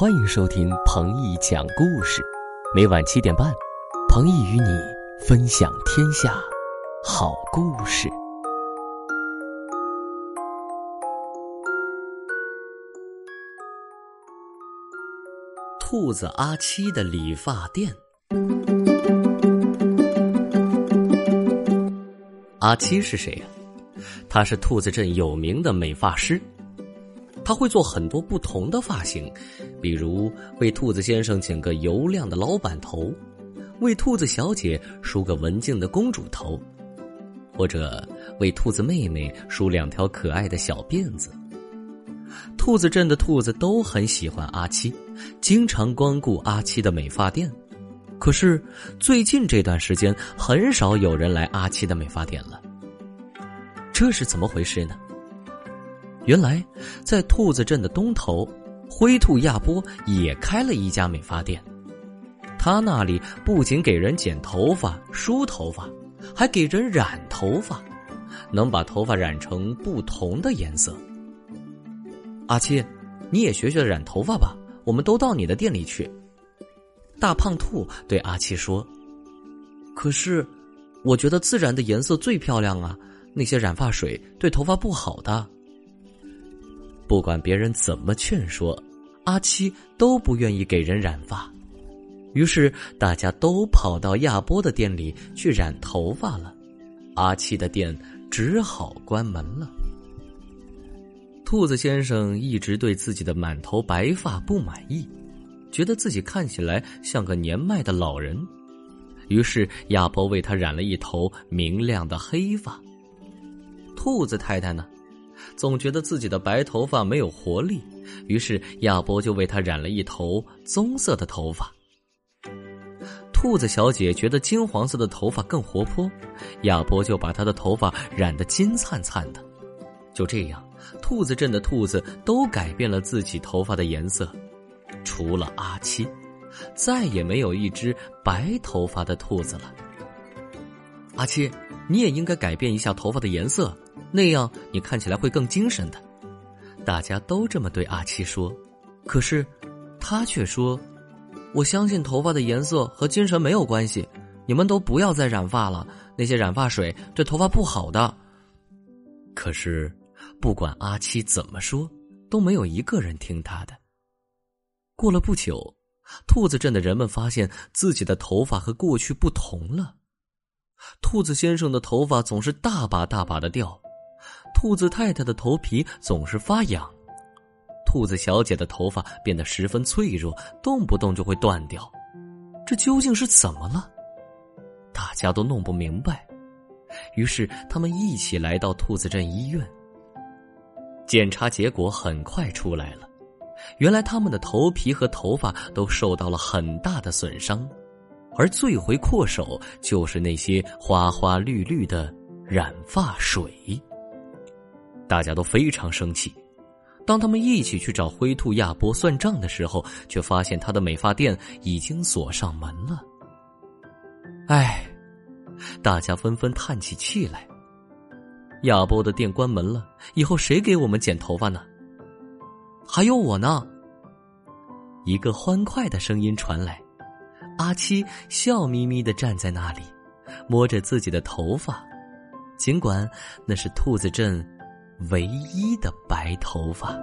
欢迎收听彭毅讲故事，每晚七点半，彭毅与你分享天下好故事。兔子阿七的理发店。阿七是谁呀？他是兔子镇有名的美发师。他会做很多不同的发型，比如为兔子先生剪个油亮的老板头，为兔子小姐梳个文静的公主头，或者为兔子妹妹梳两条可爱的小辫子。兔子镇的兔子都很喜欢阿七，经常光顾阿七的美发店。可是最近这段时间，很少有人来阿七的美发店了。这是怎么回事呢？原来，在兔子镇的东头，灰兔亚波也开了一家美发店。他那里不仅给人剪头发、梳头发，还给人染头发，能把头发染成不同的颜色。阿七，你也学学染头发吧，我们都到你的店里去。大胖兔对阿七说：“可是，我觉得自然的颜色最漂亮啊，那些染发水对头发不好的。”不管别人怎么劝说，阿七都不愿意给人染发，于是大家都跑到亚波的店里去染头发了。阿七的店只好关门了。兔子先生一直对自己的满头白发不满意，觉得自己看起来像个年迈的老人，于是亚波为他染了一头明亮的黑发。兔子太太呢？总觉得自己的白头发没有活力，于是亚波就为他染了一头棕色的头发。兔子小姐觉得金黄色的头发更活泼，亚波就把她的头发染得金灿灿的。就这样，兔子镇的兔子都改变了自己头发的颜色，除了阿七，再也没有一只白头发的兔子了。阿七，你也应该改变一下头发的颜色。那样你看起来会更精神的，大家都这么对阿七说，可是他却说：“我相信头发的颜色和精神没有关系，你们都不要再染发了，那些染发水对头发不好的。”可是不管阿七怎么说，都没有一个人听他的。过了不久，兔子镇的人们发现自己的头发和过去不同了，兔子先生的头发总是大把大把的掉。兔子太太的头皮总是发痒，兔子小姐的头发变得十分脆弱，动不动就会断掉。这究竟是怎么了？大家都弄不明白。于是他们一起来到兔子镇医院。检查结果很快出来了，原来他们的头皮和头发都受到了很大的损伤，而罪魁祸首就是那些花花绿绿的染发水。大家都非常生气。当他们一起去找灰兔亚波算账的时候，却发现他的美发店已经锁上门了。唉，大家纷纷叹起气来。亚波的店关门了，以后谁给我们剪头发呢？还有我呢。一个欢快的声音传来，阿七笑眯眯的站在那里，摸着自己的头发，尽管那是兔子镇。唯一的白头发。